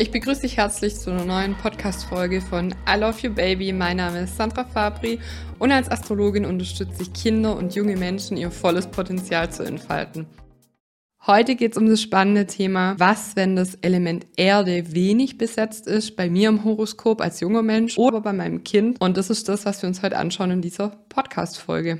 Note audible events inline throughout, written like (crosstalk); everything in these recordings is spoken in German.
Ich begrüße dich herzlich zu einer neuen Podcast-Folge von I Love You Baby. Mein Name ist Sandra Fabri und als Astrologin unterstütze ich Kinder und junge Menschen, ihr volles Potenzial zu entfalten. Heute geht es um das spannende Thema, was, wenn das Element Erde wenig besetzt ist, bei mir im Horoskop als junger Mensch oder bei meinem Kind. Und das ist das, was wir uns heute anschauen in dieser Podcast-Folge.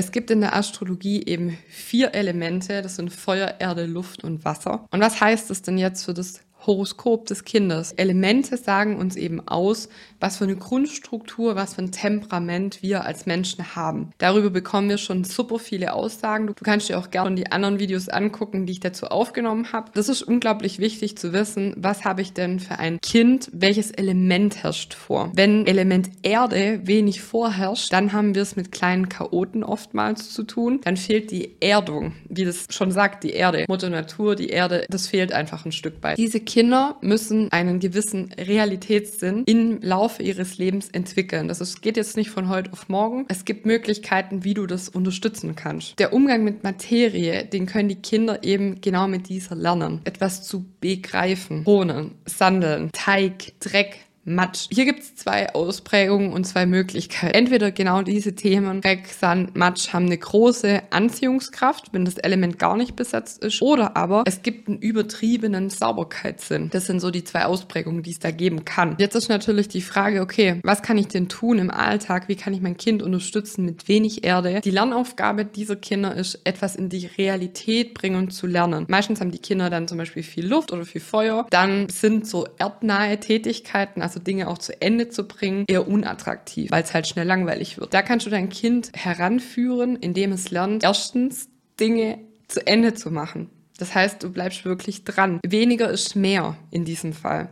Es gibt in der Astrologie eben vier Elemente, das sind Feuer, Erde, Luft und Wasser. Und was heißt das denn jetzt für das Horoskop des Kindes. Elemente sagen uns eben aus, was für eine Grundstruktur, was für ein Temperament wir als Menschen haben. Darüber bekommen wir schon super viele Aussagen. Du kannst dir auch gerne die anderen Videos angucken, die ich dazu aufgenommen habe. Das ist unglaublich wichtig zu wissen, was habe ich denn für ein Kind, welches Element herrscht vor. Wenn Element Erde wenig vorherrscht, dann haben wir es mit kleinen Chaoten oftmals zu tun. Dann fehlt die Erdung, wie das schon sagt, die Erde, Mutter Natur, die Erde, das fehlt einfach ein Stück weit. Diese Kinder müssen einen gewissen Realitätssinn im Laufe ihres Lebens entwickeln. Das ist, geht jetzt nicht von heute auf morgen. Es gibt Möglichkeiten, wie du das unterstützen kannst. Der Umgang mit Materie, den können die Kinder eben genau mit dieser lernen. Etwas zu begreifen. Bohnen, Sandeln, Teig, Dreck, Matsch. Hier gibt es zwei Ausprägungen und zwei Möglichkeiten. Entweder genau diese Themen, Dreck, Sand, Matsch, haben eine große Anziehungskraft, wenn das Element gar nicht besetzt ist. Oder aber es gibt einen übertriebenen Sauberkeitssinn. Das sind so die zwei Ausprägungen, die es da geben kann. Jetzt ist natürlich die Frage, okay, was kann ich denn tun im Alltag? Wie kann ich mein Kind unterstützen mit wenig Erde? Die Lernaufgabe dieser Kinder ist, etwas in die Realität bringen zu lernen. Meistens haben die Kinder dann zum Beispiel viel Luft oder viel Feuer. Dann sind so erdnahe Tätigkeiten, also Dinge auch zu Ende zu bringen, eher unattraktiv, weil es halt schnell langweilig wird. Da kannst du dein Kind heranführen, indem es lernt, erstens Dinge zu Ende zu machen. Das heißt, du bleibst wirklich dran. Weniger ist mehr in diesem Fall.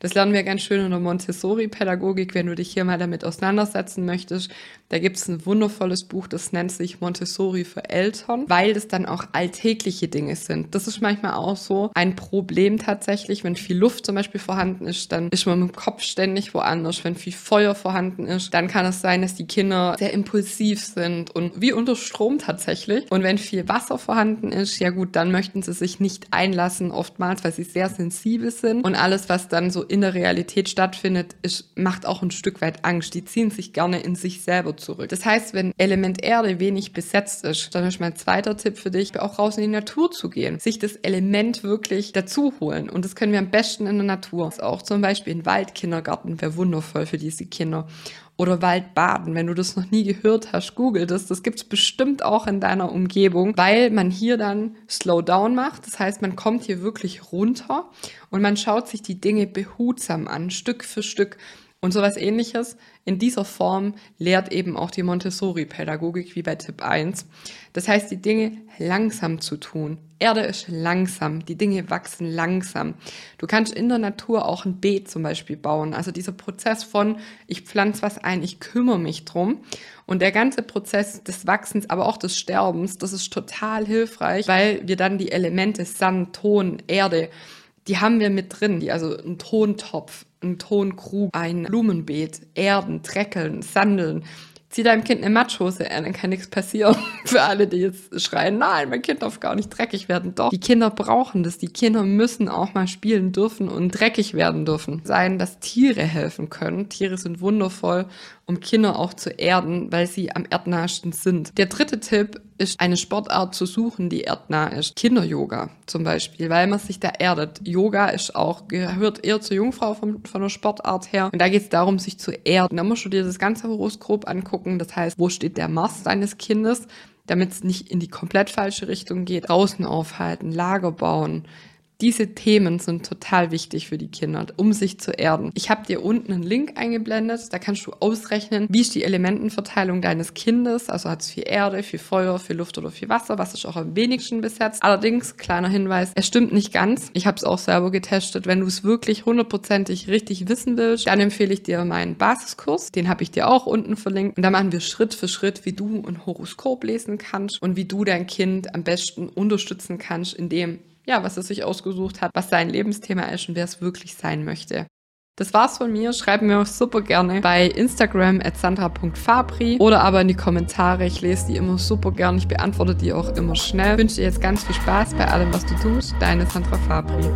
Das lernen wir ganz schön in der Montessori-Pädagogik, wenn du dich hier mal damit auseinandersetzen möchtest. Da gibt es ein wundervolles Buch, das nennt sich Montessori für Eltern, weil es dann auch alltägliche Dinge sind. Das ist manchmal auch so ein Problem tatsächlich. Wenn viel Luft zum Beispiel vorhanden ist, dann ist man mit dem Kopf ständig woanders. Wenn viel Feuer vorhanden ist, dann kann es sein, dass die Kinder sehr impulsiv sind und wie unter Strom tatsächlich. Und wenn viel Wasser vorhanden ist, ja gut, dann möchten sie sich nicht einlassen, oftmals, weil sie sehr sensibel sind. Und alles, was dann so in der Realität stattfindet, ist, macht auch ein Stück weit Angst. Die ziehen sich gerne in sich selber zurück. Das heißt, wenn Element Erde wenig besetzt ist, dann ist mein zweiter Tipp für dich, auch raus in die Natur zu gehen. Sich das Element wirklich dazu holen. Und das können wir am besten in der Natur. Auch zum Beispiel ein Waldkindergarten wäre wundervoll für diese Kinder oder Waldbaden. Wenn du das noch nie gehört hast, google das. Das gibt's bestimmt auch in deiner Umgebung, weil man hier dann Slowdown macht. Das heißt, man kommt hier wirklich runter und man schaut sich die Dinge behutsam an, Stück für Stück. Und sowas ähnliches in dieser Form lehrt eben auch die Montessori-Pädagogik wie bei Tipp 1. Das heißt, die Dinge langsam zu tun. Erde ist langsam, die Dinge wachsen langsam. Du kannst in der Natur auch ein Beet zum Beispiel bauen. Also dieser Prozess von, ich pflanze was ein, ich kümmere mich drum. Und der ganze Prozess des Wachsens, aber auch des Sterbens, das ist total hilfreich, weil wir dann die Elemente Sand, Ton, Erde, die haben wir mit drin. Also ein Tontopf, ein Tonkrug, ein Blumenbeet, Erden, Treckeln, Sandeln. Zieh deinem Kind eine Matschhose an, dann kann nichts passieren. (laughs) Für alle, die jetzt schreien, nein, mein Kind darf gar nicht dreckig werden. Doch, die Kinder brauchen das. Die Kinder müssen auch mal spielen dürfen und dreckig werden dürfen. Sein, dass Tiere helfen können. Tiere sind wundervoll um Kinder auch zu erden, weil sie am erdnahsten sind. Der dritte Tipp ist, eine Sportart zu suchen, die erdnah ist. Kinder-Yoga zum Beispiel, weil man sich da erdet. Yoga ist auch, gehört eher zur Jungfrau von, von der Sportart her. Und da geht es darum, sich zu erden. Da musst du dir das ganze Horoskop angucken. Das heißt, wo steht der Mars deines Kindes? damit es nicht in die komplett falsche Richtung geht. Draußen aufhalten, Lager bauen, diese Themen sind total wichtig für die Kinder, um sich zu erden. Ich habe dir unten einen Link eingeblendet, da kannst du ausrechnen, wie ist die Elementenverteilung deines Kindes, also hat es viel Erde, viel Feuer, viel Luft oder viel Wasser, was ist auch am wenigsten besetzt. Allerdings, kleiner Hinweis, es stimmt nicht ganz. Ich habe es auch selber getestet. Wenn du es wirklich hundertprozentig richtig wissen willst, dann empfehle ich dir meinen Basiskurs. Den habe ich dir auch unten verlinkt. Und da machen wir Schritt für Schritt, wie du ein Horoskop lesen kannst und wie du dein Kind am besten unterstützen kannst, indem ja, was er sich ausgesucht hat, was sein Lebensthema ist und wer es wirklich sein möchte. Das war's von mir. Schreib mir auch super gerne bei Instagram at sandra.fabri oder aber in die Kommentare. Ich lese die immer super gern. Ich beantworte die auch immer schnell. Ich wünsche dir jetzt ganz viel Spaß bei allem, was du tust. Deine Sandra Fabri.